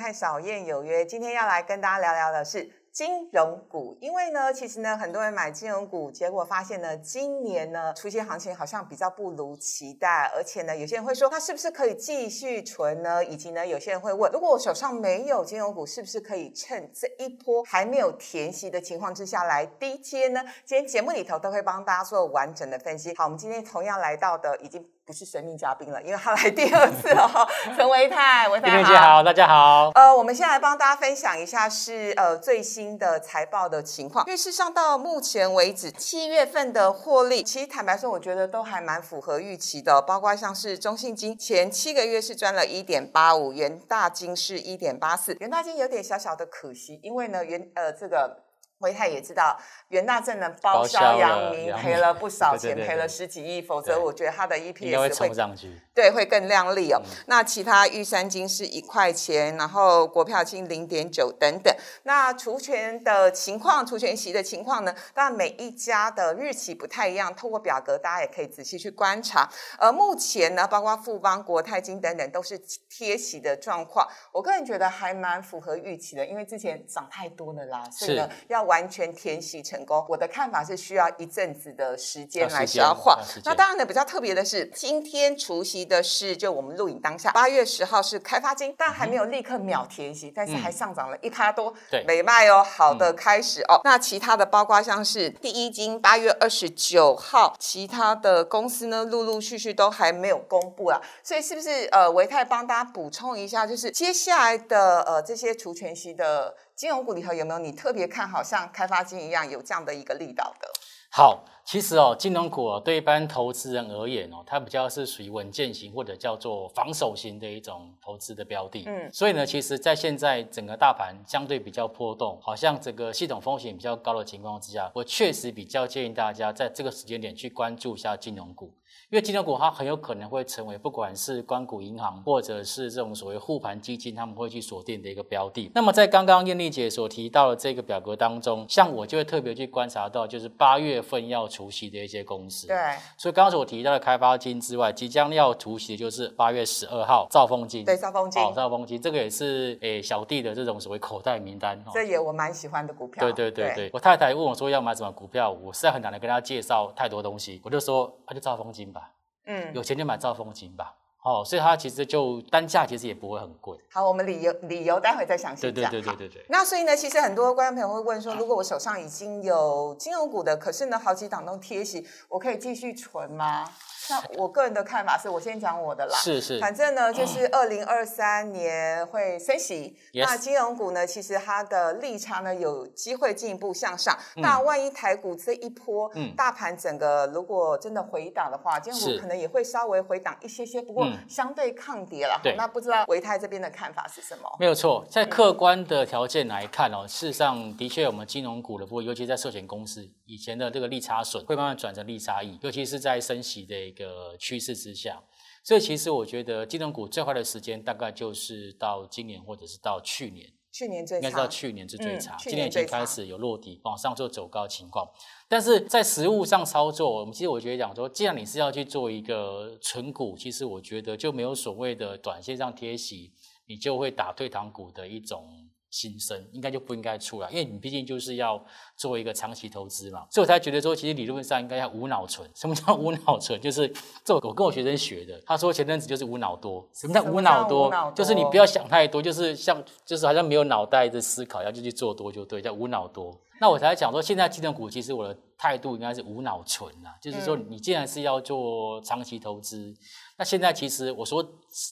看小燕有约，今天要来跟大家聊聊的是。金融股，因为呢，其实呢，很多人买金融股，结果发现呢，今年呢，出现行情好像比较不如期待，而且呢，有些人会说，那是不是可以继续存呢？以及呢，有些人会问，如果我手上没有金融股，是不是可以趁这一波还没有填息的情况之下来低接呢？今天节目里头都会帮大家做完整的分析。好，我们今天同样来到的已经。不是神秘嘉宾了，因为他来第二次了哈。陈维泰，维泰好，大家好。呃，我们先来帮大家分享一下是呃最新的财报的情况。因为事实上到目前为止，七月份的获利，其实坦白说，我觉得都还蛮符合预期的。包括像是中信金前七个月是赚了一点八五，元大金是一点八四，元大金有点小小的可惜，因为呢元呃这个。维泰也知道元大正能包销阳明赔了不少钱，赔了十几亿，否则我觉得他的 EPS 会冲上去，对，会更亮丽哦。那其他玉山金是一块钱，然后国票金零点九等等。那除权的情况，除权息的情况呢？当然每一家的日期不太一样，透过表格大家也可以仔细去观察。而目前呢，包括富邦、国泰金等等都是贴息的状况，我个人觉得还蛮符合预期的，因为之前涨太多了啦，所以呢要。完全填息成功，我的看法是需要一阵子的时间来消化。那当然呢，比较特别的是，今天除夕的是就我们录影当下，八月十号是开发金，但还没有立刻秒填息，但是还上涨了一趴多，对，美卖哦，好的开始哦。那其他的包括像是第一金，八月二十九号，其他的公司呢，陆陆续续都还没有公布啦。所以是不是呃，维泰帮大家补充一下，就是接下来的呃这些除权息的。金融股里头有没有你特别看好像开发金一样有这样的一个力道的？好，其实哦，金融股哦，对一般投资人而言哦，它比较是属于稳健型或者叫做防守型的一种投资的标的。嗯，所以呢，其实，在现在整个大盘相对比较波动，好像整个系统风险比较高的情况之下，我确实比较建议大家在这个时间点去关注一下金融股。因为金融股它很有可能会成为不管是关谷银行或者是这种所谓护盘基金，他们会去锁定的一个标的。那么在刚刚艳丽姐所提到的这个表格当中，像我就会特别去观察到，就是八月份要除息的一些公司。对。所以刚刚所提到的开发金之外，即将要除息的就是八月十二号兆丰金。对，兆丰金。哦，兆丰金这个也是诶小弟的这种所谓口袋名单。这也我蛮喜欢的股票。对对对对。我太太问我说要买什么股票，我实在很难的跟她介绍太多东西，我就说那就兆丰金吧。嗯，有钱就买兆丰金吧，哦，所以它其实就单价其实也不会很贵。好，我们理由理由待会再详细讲。对对对对对对。那所以呢，其实很多观众朋友会问说，如果我手上已经有金融股的，可是呢好几档都贴息，我可以继续存吗？那我个人的看法是，我先讲我的啦。是是。反正呢，就是二零二三年会升息。那金融股呢，其实它的利差呢有机会进一步向上。那万一台股这一波，嗯大盘整个如果真的回档的话，金融股可能也会稍微回档一些些，不过相对抗跌了。那不知道维泰这边的看法是什么？没有错，在客观的条件来看哦，事实上的确我们金融股的部分，尤其在寿险公司以前的这个利差损会慢慢转成利差益，尤其是在升息的一个。个趋势之下，所以其实我觉得金融股最坏的时间大概就是到今年或者是到去年，去年最应该是到去年是最差，今年已经开始有落底往上做走高情况。但是在实物上操作，我们其实我觉得讲说，既然你是要去做一个纯股，其实我觉得就没有所谓的短线上贴息，你就会打退堂鼓的一种。新生应该就不应该出来，因为你毕竟就是要做一个长期投资嘛，所以我才觉得说，其实理论上应该要无脑存。什么叫无脑存？就是这我跟我学生学的，他说前阵子就是无脑多。什么叫无脑多？就是你不要想太多，就是像就是好像没有脑袋的思考，要就去做多就对，叫无脑多。那我才讲说，现在金融股其实我的态度应该是无脑存啊，就是说你既然是要做长期投资。那现在其实我说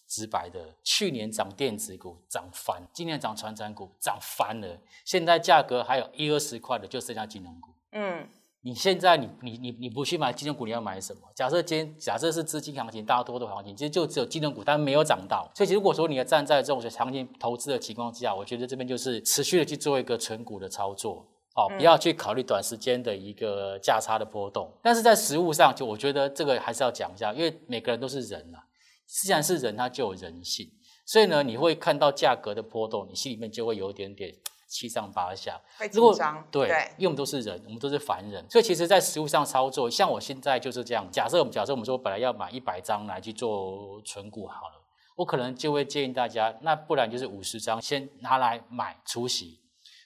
直白的，去年涨电子股涨翻，今年涨传产股涨翻了，现在价格还有一二十块的就剩下金融股。嗯，你现在你你你你不去买金融股，你要买什么？假设今天假设是资金行情，大多的行情其实就只有金融股，但没有涨到。所以如果说你要站在这种行情投资的情况之下，我觉得这边就是持续的去做一个纯股的操作。哦，不要去考虑短时间的一个价差的波动，但是在实物上，就我觉得这个还是要讲一下，因为每个人都是人啊，既然是人，他就有人性，所以呢，你会看到价格的波动，你心里面就会有一点点七上八下，会紧张。对，因为我们都是人，我们都是凡人，所以其实，在实物上操作，像我现在就是这样。假设我们假设我们说本来要买一百张来去做存股好了。我可能就会建议大家，那不然就是五十张先拿来买出席，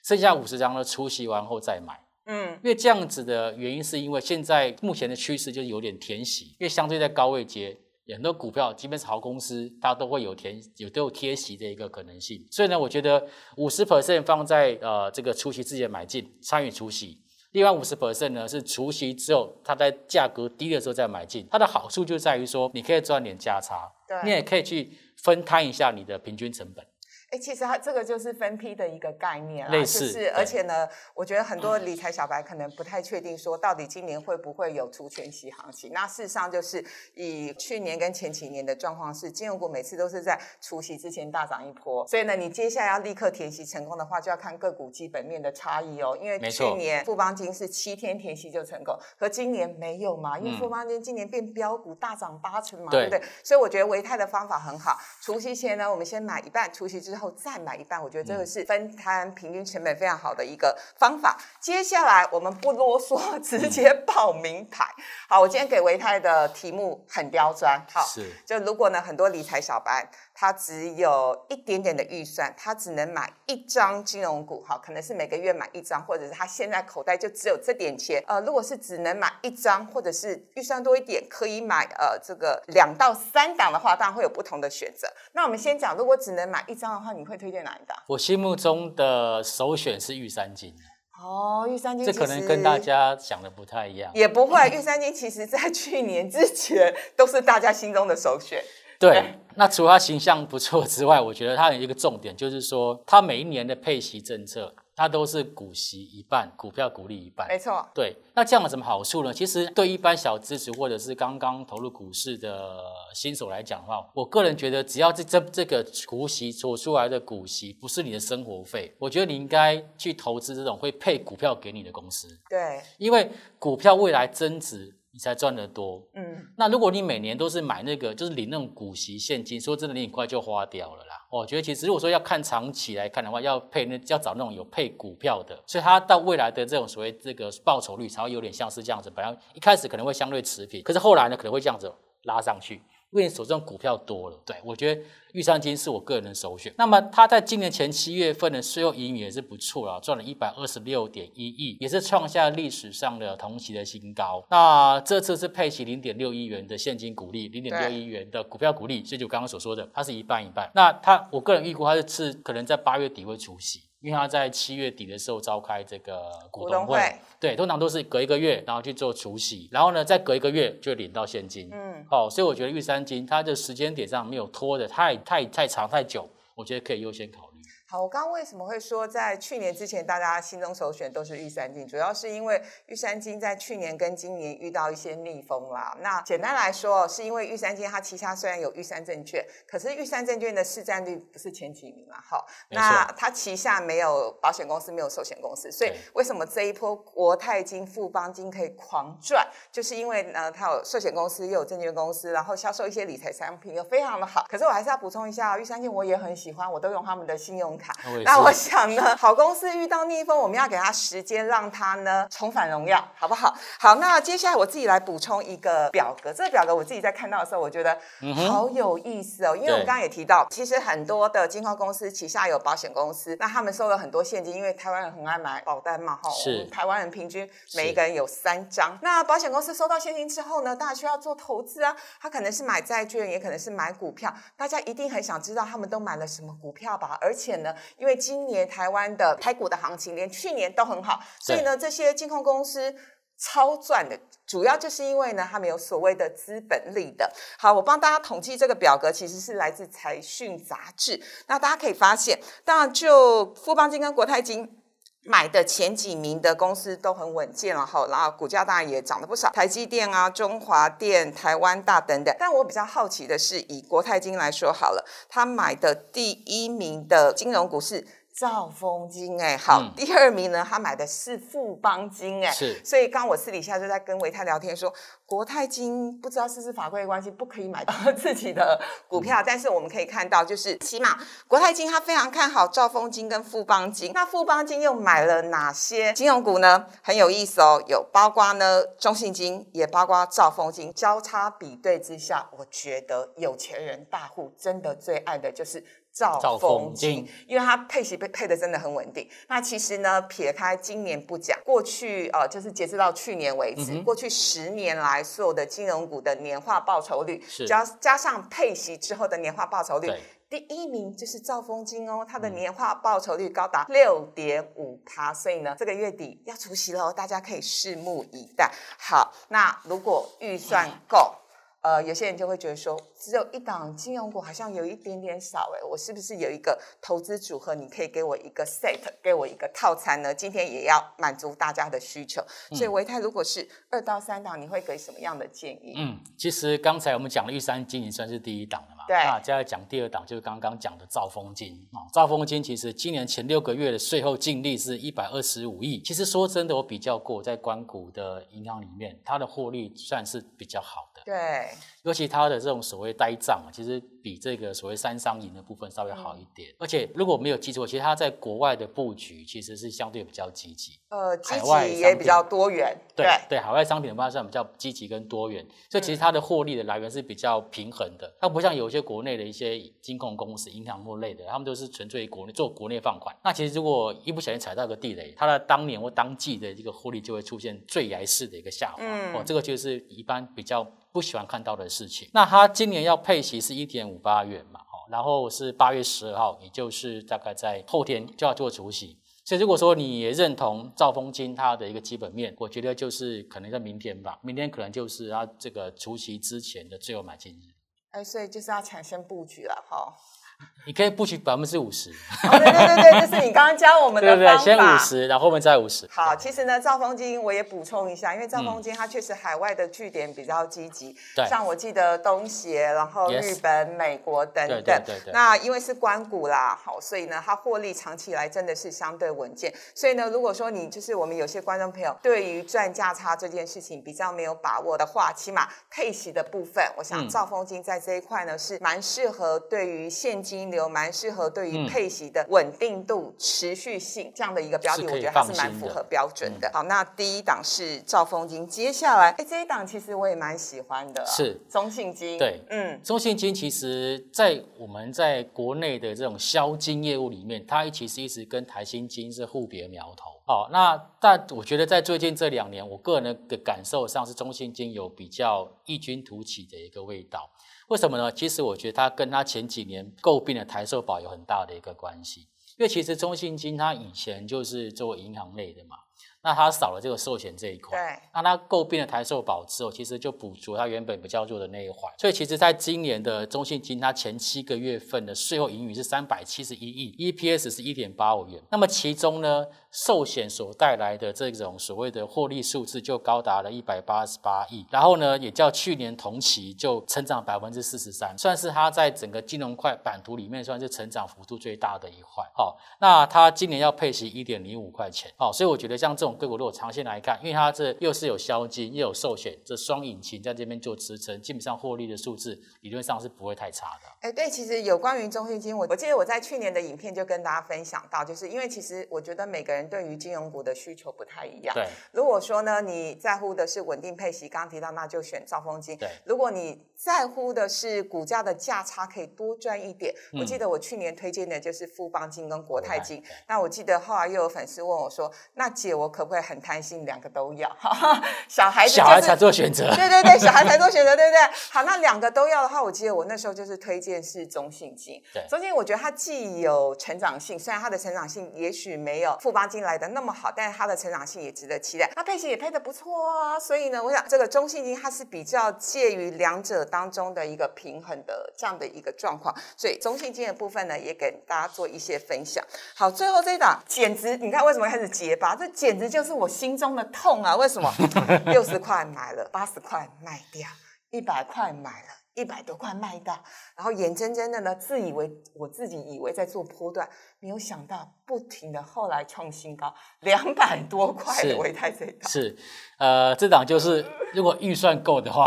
剩下五十张呢出席完后再买。嗯，因为这样子的原因，是因为现在目前的趋势就是有点填息，因为相对在高位接很多股票，即便是好公司，它都会有填有都有贴息的一个可能性。所以呢，我觉得五十 percent 放在呃这个除息之前买进参与除息，另外五十 percent 呢是除息之后它在价格低的时候再买进。它的好处就在于说，你可以赚点价差，你也可以去分摊一下你的平均成本。哎，其实它这个就是分批的一个概念啦，就是而且呢，我觉得很多理财小白可能不太确定说到底今年会不会有除权息行情。那事实上就是以去年跟前几年的状况是，金融股每次都是在除息之前大涨一波，所以呢，你接下来要立刻填息成功的话，就要看个股基本面的差异哦。因为去年富邦金是七天填息就成功，和今年没有嘛，因为富邦金今年变标股大涨八成嘛，对不对？所以我觉得维泰的方法很好，除息前呢，我们先买一半，除息之后。后再买一半，我觉得这个是分摊平均成本非常好的一个方法。接下来我们不啰嗦，直接报名牌。好，我今天给维泰的题目很刁钻。好，是就如果呢，很多理财小白。他只有一点点的预算，他只能买一张金融股，哈，可能是每个月买一张，或者是他现在口袋就只有这点钱。呃，如果是只能买一张，或者是预算多一点，可以买呃这个两到三档的话，当然会有不同的选择。那我们先讲，如果只能买一张的话，你会推荐哪一档？我心目中的首选是玉三金。哦，玉三金，这可能跟大家想的不太一样。也不会，玉三金其实在去年之前都是大家心中的首选。对，那除了它形象不错之外，我觉得它有一个重点，就是说它每一年的配息政策，它都是股息一半，股票股利一半。没错。对，那这样有什么好处呢？其实对一般小资族或者是刚刚投入股市的新手来讲的话，我个人觉得，只要这这这个股息所出来的股息不是你的生活费，我觉得你应该去投资这种会配股票给你的公司。对，因为股票未来增值。你才赚得多，嗯，那如果你每年都是买那个，就是领那种股息现金，说真的，你很快就花掉了啦。我觉得其实如果说要看长期来看的话，要配那要找那种有配股票的，所以它到未来的这种所谓这个报酬率才会有点像是这样子。本来一开始可能会相对持平，可是后来呢可能会这样子拉上去。因为你手上股票多了，对我觉得玉山金是我个人的首选。那么它在今年前七月份的税后盈余也是不错了，赚了一百二十六点一亿，也是创下历史上的同期的新高。那这次是配齐零点六亿元的现金股利，零点六亿元的股票股利，所以就刚刚所说的，它是一半一半。那它我个人预估它是可能在八月底会除息。因为他在七月底的时候召开这个股东会，对，通常都是隔一个月，然后去做除息，然后呢再隔一个月就领到现金。嗯，好，所以我觉得玉山金它的时间点上没有拖的太太太长太久，我觉得可以优先考虑。好，我刚刚为什么会说在去年之前大家心中首选都是玉山金？主要是因为玉山金在去年跟今年遇到一些逆风啦。那简单来说，是因为玉山金它旗下虽然有玉山证券，可是玉山证券的市占率不是前几名嘛？好，那它旗下没有保险公司，没有寿险公司，所以为什么这一波国泰金、富邦金可以狂赚？就是因为呢，它有寿险公司，又有证券公司，然后销售一些理财产品又非常的好。可是我还是要补充一下，玉山金我也很喜欢，我都用他们的信用卡。那我想呢，好公司遇到逆风，我们要给他时间，让他呢重返荣耀，好不好？好，那接下来我自己来补充一个表格。这个表格我自己在看到的时候，我觉得好有意思哦。因为我们刚刚也提到，其实很多的金控公司旗下有保险公司，那他们收了很多现金，因为台湾人很爱买保单嘛，哈。是。台湾人平均每一个人有三张。那保险公司收到现金之后呢，大家需要做投资啊，他可能是买债券，也可能是买股票。大家一定很想知道他们都买了什么股票吧？而且呢。因为今年台湾的台股的行情连去年都很好，所以呢，这些金控公司超赚的，主要就是因为呢，他们有所谓的资本利的。好，我帮大家统计这个表格，其实是来自财讯杂志。那大家可以发现，当然就富邦金跟国泰金。买的前几名的公司都很稳健了哈，然后股价当然也涨了不少，台积电啊、中华电、台湾大等等。但我比较好奇的是，以国泰金来说好了，他买的第一名的金融股是兆丰金哎，好，第二名呢，他买的是富邦金哎，是，所以刚我私底下就在跟维泰聊天说，国泰金不知道是不是法规关系不可以买到自己的股票，但是我们可以看到，就是起码国泰金他非常看好兆丰金跟富邦金，那富邦金又买了哪些金融股呢？很有意思哦，有包括呢中信金，也包括兆丰金，交叉比对之下，我觉得有钱人大户真的最爱的就是。兆丰金，因为它配息配配的真的很稳定。那其实呢，撇开今年不讲，过去呃，就是截止到去年为止，过去十年来所有的金融股的年化报酬率，加加上配息之后的年化报酬率，第一名就是兆丰金哦，它的年化报酬率高达六点五趴。所以呢，这个月底要除息喽，大家可以拭目以待。好，那如果预算够。呃，有些人就会觉得说，只有一档金融股好像有一点点少诶，我是不是有一个投资组合？你可以给我一个 set，给我一个套餐呢？今天也要满足大家的需求。所以维泰如果是二到三档，你会给什么样的建议？嗯，其实刚才我们讲了玉山金，营算是第一档了嘛。对。那接下来讲第二档，就是刚刚讲的兆丰金啊。兆丰金其实今年前六个月的税后净利是一百二十五亿。其实说真的，我比较过在关谷的银行里面，它的获利算是比较好的。对。尤其它的这种所谓呆账啊，其实比这个所谓三商银的部分稍微好一点。而且如果没有记错，其实它在国外的布局其实是相对比较积极。呃，积极也比较多元。对对，海外商品的话算比较积极跟多元，所以其实它的获利的来源是比较平衡的。它不像有些国内的一些金控公司、银行或类的，他们都是纯粹国内做国内放款。那其实如果一不小心踩到个地雷，它的当年或当季的这个获利就会出现坠崖式的一个下滑。嗯，哦，这个就是一般比较。不喜欢看到的事情。那他今年要配息是一点五八元嘛，哦，然后是八月十二号，也就是大概在后天就要做除息。所以如果说你也认同兆丰金他的一个基本面，我觉得就是可能在明天吧，明天可能就是他这个除息之前的最后买进日。哎，所以就是要抢先布局了哈。你可以布局百分之五十，对对对对，这是你刚刚教我们的方法。先五十，然后后面再五十。好，其实呢，兆丰金我也补充一下，因为兆丰金它确实海外的据点比较积极，像我记得东协，然后日本、美国等等。对对对。那因为是关谷啦，好，所以呢，它获利长期以来真的是相对稳健。所以呢，如果说你就是我们有些观众朋友对于赚价差这件事情比较没有把握的话，起码配息的部分，我想兆丰金在这一块呢是蛮适合对于现金。流蛮适合对于配息的稳定度、持续性这样的一个标的，我觉得它是蛮符合标准的。好，那第一档是兆丰金，接下来哎这一档其实我也蛮喜欢的，是中信金。对，嗯，中信金其实在我们在国内的这种销金业务里面，它其实一直跟台新金是互别苗头。好，那但我觉得在最近这两年，我个人的感受上是中信金有比较异军突起的一个味道。为什么呢？其实我觉得它跟它前几年诟病的台寿保有很大的一个关系，因为其实中信金它以前就是做银行类的嘛。那它少了这个寿险这一块，对，那它诟病了台寿保之后，其实就补足它原本比较弱的那一环。所以其实在今年的中信金，它前七个月份的税后盈余是三百七十一亿，EPS 是一点八五元。那么其中呢，寿险所带来的这种所谓的获利数字就高达了一百八十八亿，然后呢，也较去年同期就成长百分之四十三，算是它在整个金融块版图里面算是成长幅度最大的一块。好，那它今年要配息一点零五块钱，好，所以我觉得像这种。个股如果长线来看，因为它这又是有销金又有寿险，这双引擎在这边做支撑，基本上获利的数字理论上是不会太差的。哎，对，其实有关于中信金，我我记得我在去年的影片就跟大家分享到，就是因为其实我觉得每个人对于金融股的需求不太一样。对，如果说呢你在乎的是稳定配息，刚刚提到那就选兆丰金。对，如果你在乎的是股价的价差可以多赚一点，我记得我去年推荐的就是富邦金跟国泰金。那我记得后来又有粉丝问我说，那姐我可不可以很贪心？两个都要，小孩子小孩才做选择，对对对，小孩才做选择，对不对？好，那两个都要的话，我记得我那时候就是推荐是中信金。对，中信我觉得它既有成长性，虽然它的成长性也许没有富邦金来的那么好，但是它的成长性也值得期待。它配型也配的不错啊，所以呢，我想这个中信金它是比较介于两者当中的一个平衡的这样的一个状况，所以中信金的部分呢，也给大家做一些分享。好，最后这一档简直，你看为什么开始结巴？这简直就是我心中。的痛啊！为什么六十块买了，八十块卖掉，一百块买了，一百多块卖到，然后眼睁睁的呢，自以为我自己以为在做波段，没有想到不停的后来创新高，两百多块的维泰这档是，呃，这档就是如果预算够的话，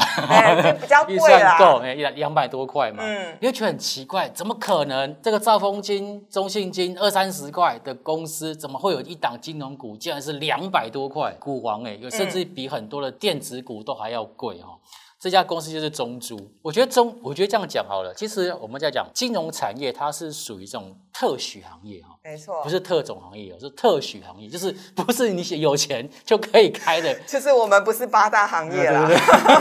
比较 预算够，哎，两两百多块嘛，嗯，因为觉得很奇怪，怎么可能这个兆丰金、中信金二三十块的公司，怎么会有一档金融股竟然是两百多块？股王哎，有甚至比很多的电子股都还要贵哈。这家公司就是中珠，我觉得中，我觉得这样讲好了。其实我们在讲金融产业，它是属于这种特许行业哈，没错，不是特种行业，是特许行业，就是不是你有钱就可以开的。就是我们不是八大行业啦，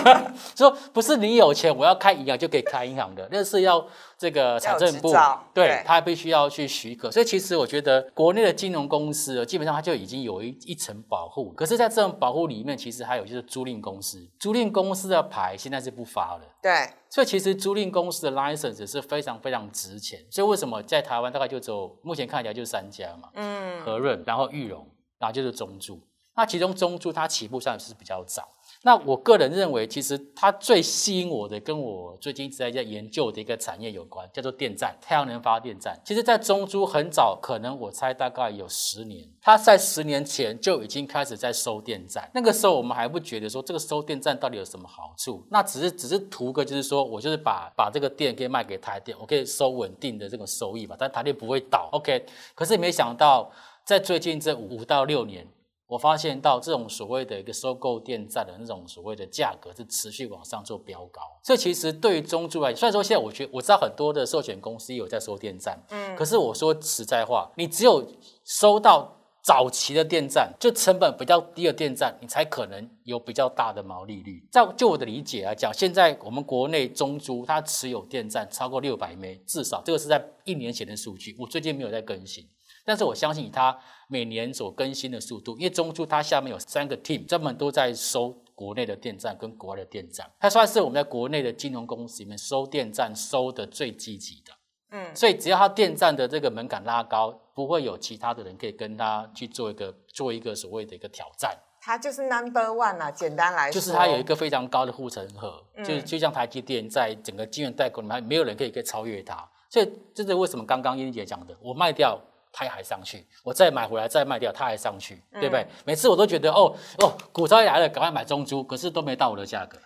说不是你有钱我要开银行就可以开银行的，那是要。这个财政部对他必须要去许可，所以其实我觉得国内的金融公司基本上它就已经有一一层保护。可是，在这种保护里面，其实还有就是租赁公司，租赁公司的牌现在是不发了。对，所以其实租赁公司的 license 是非常非常值钱。所以为什么在台湾大概就只有目前看起来就三家嘛？嗯，和润，然后玉荣，然后就是中住。那其中中住它起步上是比较早。那我个人认为，其实它最吸引我的，跟我最近一直在在研究的一个产业有关，叫做电站，太阳能发电站。其实，在中珠很早，可能我猜大概有十年，它在十年前就已经开始在收电站。那个时候，我们还不觉得说这个收电站到底有什么好处，那只是只是图个就是说我就是把把这个电可以卖给台电，我可以收稳定的这种收益嘛，但台电不会倒。OK，可是没想到在最近这五到六年。我发现到这种所谓的一个收购电站的那种所谓的价格是持续往上做飙高，所以其实对于中租来，虽然说现在我觉我知道很多的寿险公司有在收电站，嗯，可是我说实在话，你只有收到早期的电站，就成本比较低的电站，你才可能有比较大的毛利率。在就我的理解来讲，现在我们国内中租它持有电站超过六百枚，至少这个是在一年前的数据，我最近没有在更新。但是我相信它每年所更新的速度，因为中珠它下面有三个 team，专门都在收国内的电站跟国外的电站，它算是我们在国内的金融公司里面收电站收的最积极的。嗯，所以只要它电站的这个门槛拉高，不会有其他的人可以跟它去做一个做一个所谓的一个挑战。它就是 number one 啊，简单来说，就是它有一个非常高的护城河，就就像台积电在整个晶圆代工里面，没有人可以可以超越它。所以这是为什么刚刚英姐讲的，我卖掉。它还上去，我再买回来再卖掉，它还上去，对不对？每次我都觉得哦哦，股灾来了，赶快买中珠，可是都没到我的价格。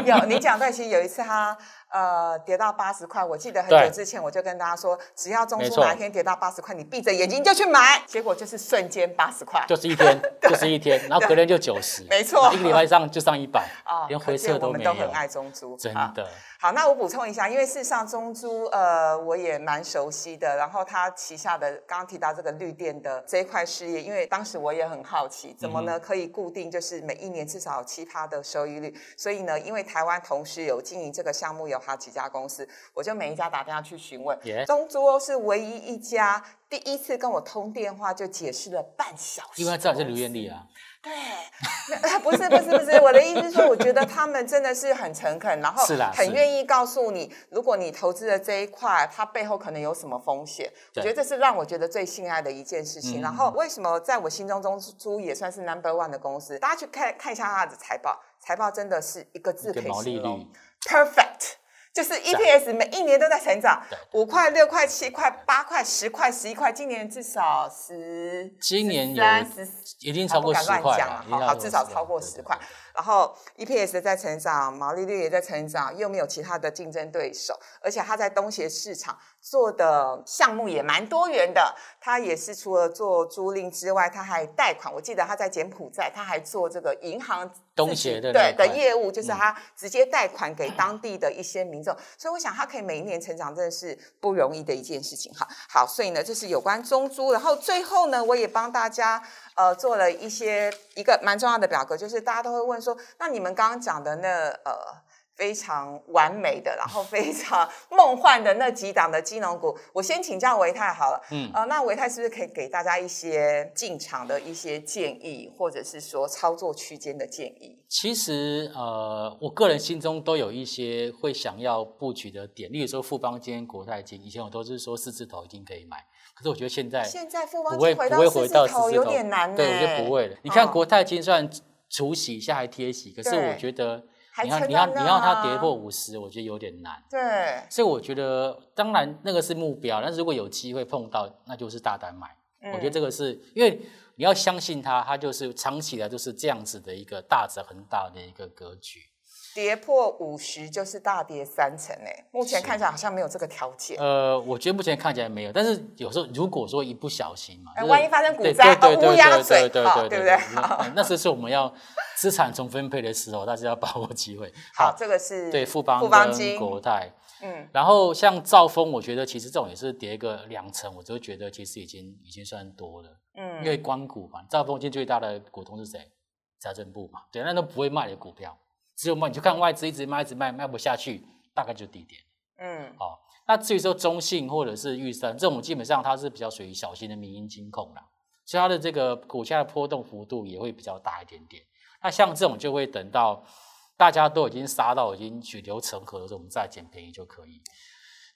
有你讲对，其实有一次它呃跌到八十块，我记得很久之前我就跟大家说，只要中珠哪一天跌到八十块，你闭着眼睛就去买，结果就是瞬间八十块，就是一天，就是一天，然后隔天就九十，没错，一个礼拜上就上一百，连回撤都没有。我们都很爱中珠，真的。好，那我补充一下，因为事实上中珠呃我也蛮熟悉的，然后它旗下的刚刚提到这个绿电的这一块事业，因为当时我也很好奇，怎么呢可以固定就是每一年至少七趴的收益率，所以呢，因为台湾同时有经营这个项目有好几家公司，我就每一家打电话去询问，中珠欧是唯一一家第一次跟我通电话就解释了半小时，因为知道是刘艳丽啊。对，不是不是不是，我的意思是说，我觉得他们真的是很诚恳，然后很愿意告诉你，如果你投资的这一块，它背后可能有什么风险。我觉得这是让我觉得最信爱的一件事情。然后为什么在我心中中珠也算是 number one 的公司？大家去看看一下它的财报，财报真的是一个字可以形容：perfect。就是 EPS 每一年都在成长，五块、六块、七块、八块、十块、十一块，今年至少十，今年有已经超过十块了，好，至少超过十块。然后 EPS 在成长，毛利率也在成长，又没有其他的竞争对手，而且它在东协市场做的项目也蛮多元的。它也是除了做租赁之外，它还贷款。我记得它在柬埔寨，它还做这个银行东协的对的业务，就是它直接贷款给当地的一些民众。所以我想，它可以每一年成长，真的是不容易的一件事情哈。好，所以呢，这是有关中租。然后最后呢，我也帮大家。呃，做了一些一个蛮重要的表格，就是大家都会问说，那你们刚刚讲的那呃非常完美的，然后非常梦幻的那几档的金融股，我先请教维泰好了。嗯，呃，那维泰是不是可以给大家一些进场的一些建议，或者是说操作区间的建议？其实呃，我个人心中都有一些会想要布局的点，例如说富邦金、国泰金，以前我都是说四字头已经可以买。可是我觉得现在现在不会不会回到头有点难，对，我觉得不会了。你看国泰金算除息一，下还贴息，可是我觉得你要你要你要它跌破五十，我觉得有点难。对，所以我觉得当然那个是目标，但是如果有机会碰到，那就是大胆买。我觉得这个是因为你要相信它，它就是长期来就是这样子的一个大值很大的一个格局。跌破五十就是大跌三成诶，目前看起来好像没有这个条件。呃，我觉得目前看起来没有，但是有时候如果说一不小心嘛，万一发生股灾，乌鸦嘴，对对不对？好，那时是我们要资产重分配的时候，大家要把握机会。好，这个是对富邦、富邦金、国泰。嗯，然后像兆丰，我觉得其实这种也是跌个两成，我就觉得其实已经已经算多了。嗯，因为光股嘛，兆丰今最大的股东是谁？财政部嘛，对，那都不会卖的股票。只有卖，你就看外资一直卖，一直卖，卖不下去，大概就低点。嗯，好。那至于说中信或者是玉山这种，基本上它是比较属于小型的民营金控啦，所以它的这个股价的波动幅度也会比较大一点点。那像这种就会等到大家都已经杀到已经血流成河的时候，我们再捡便宜就可以。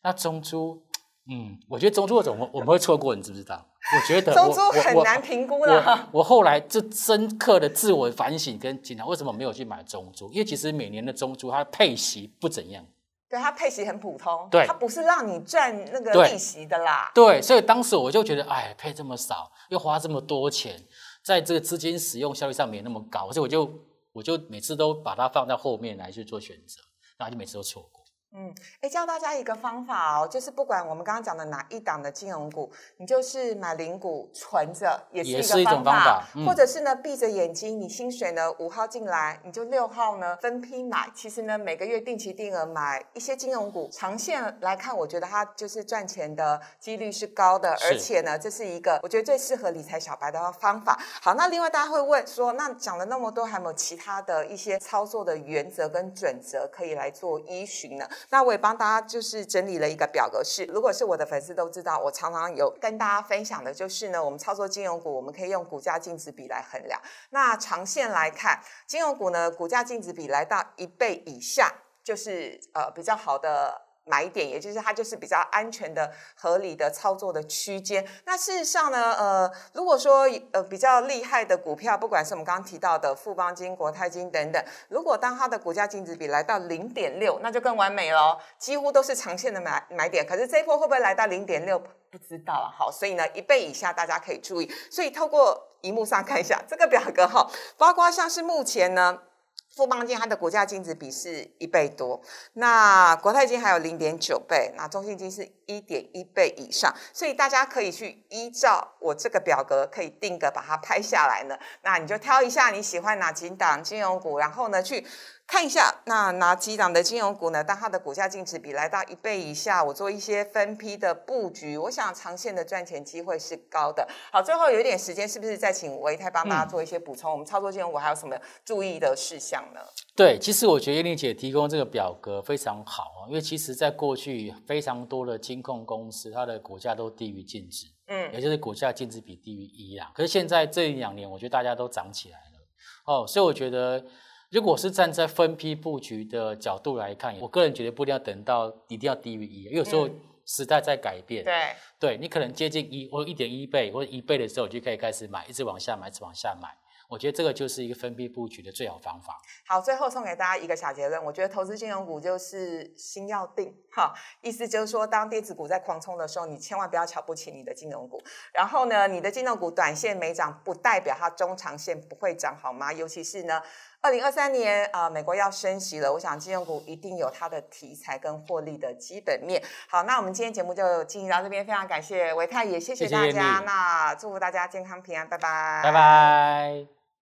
那中珠。嗯，我觉得中珠的种我我们会错过，你知不知道？我觉得中珠很难评估了。我后来就深刻的自我反省跟检讨，为什么没有去买中珠？因为其实每年的中珠它配息不怎样，对它配息很普通，对它不是让你赚那个利息的啦。对，所以当时我就觉得，哎，配这么少，又花这么多钱，在这个资金使用效率上没那么高，所以我就我就每次都把它放在后面来去做选择，然后就每次都错过。嗯，哎，教大家一个方法哦，就是不管我们刚刚讲的哪一档的金融股，你就是买零股存着，也是一个方法。或者是呢，闭着眼睛，你薪水呢五号进来，你就六号呢分批买。其实呢，每个月定期定额买一些金融股，长线来看，我觉得它就是赚钱的几率是高的。而且呢，这是一个我觉得最适合理财小白的方法。好，那另外大家会问说，那讲了那么多，还有没有其他的一些操作的原则跟准则可以来做依循呢？那我也帮大家就是整理了一个表格，式如果是我的粉丝都知道，我常常有跟大家分享的，就是呢，我们操作金融股，我们可以用股价净值比来衡量。那长线来看，金融股呢，股价净值比来到一倍以下，就是呃比较好的。买点，也就是它就是比较安全的、合理的操作的区间。那事实上呢，呃，如果说呃比较厉害的股票，不管是我们刚刚提到的富邦金、国泰金等等，如果当它的股价净值比来到零点六，那就更完美了，几乎都是长线的买买点。可是这一波会不会来到零点六？不知道了。好，所以呢，一倍以下大家可以注意。所以透过荧幕上看一下这个表格哈，包括像是目前呢。富邦金它的股价净值比是一倍多，那国泰金还有零点九倍，那中信金是一点一倍以上，所以大家可以去依照我这个表格，可以定格把它拍下来呢。那你就挑一下你喜欢哪几档金融股，然后呢去。看一下，那哪几档的金融股呢？当它的股价净值比来到一倍以下，我做一些分批的布局，我想长线的赚钱机会是高的。好，最后有一点时间，是不是再请维泰帮大家做一些补充？我们操作金融股还有什么注意的事项呢？对，其实我觉得叶玲姐提供这个表格非常好因为其实在过去非常多的金控公司，它的股价都低于净值，嗯，也就是股价净值比低于一啊。可是现在这一两年，我觉得大家都涨起来了哦，所以我觉得。如果是站在分批布局的角度来看，我个人觉得不一定要等到一定要低于一，有时候时代在改变，对，对你可能接近一或一点一倍或者一倍的时候，就可以开始买，一直往下买，一直往下买。我觉得这个就是一个分批布局的最好方法。好，最后送给大家一个小结论，我觉得投资金融股就是心要定，哈，意思就是说，当电子股在狂冲的时候，你千万不要瞧不起你的金融股。然后呢，你的金融股短线没涨，不代表它中长线不会涨，好吗？尤其是呢。二零二三年啊，美国要升息了，我想金融股一定有它的题材跟获利的基本面。好，那我们今天节目就进行到这边，非常感谢维泰，也谢谢大家。那祝福大家健康平安，拜拜，拜拜。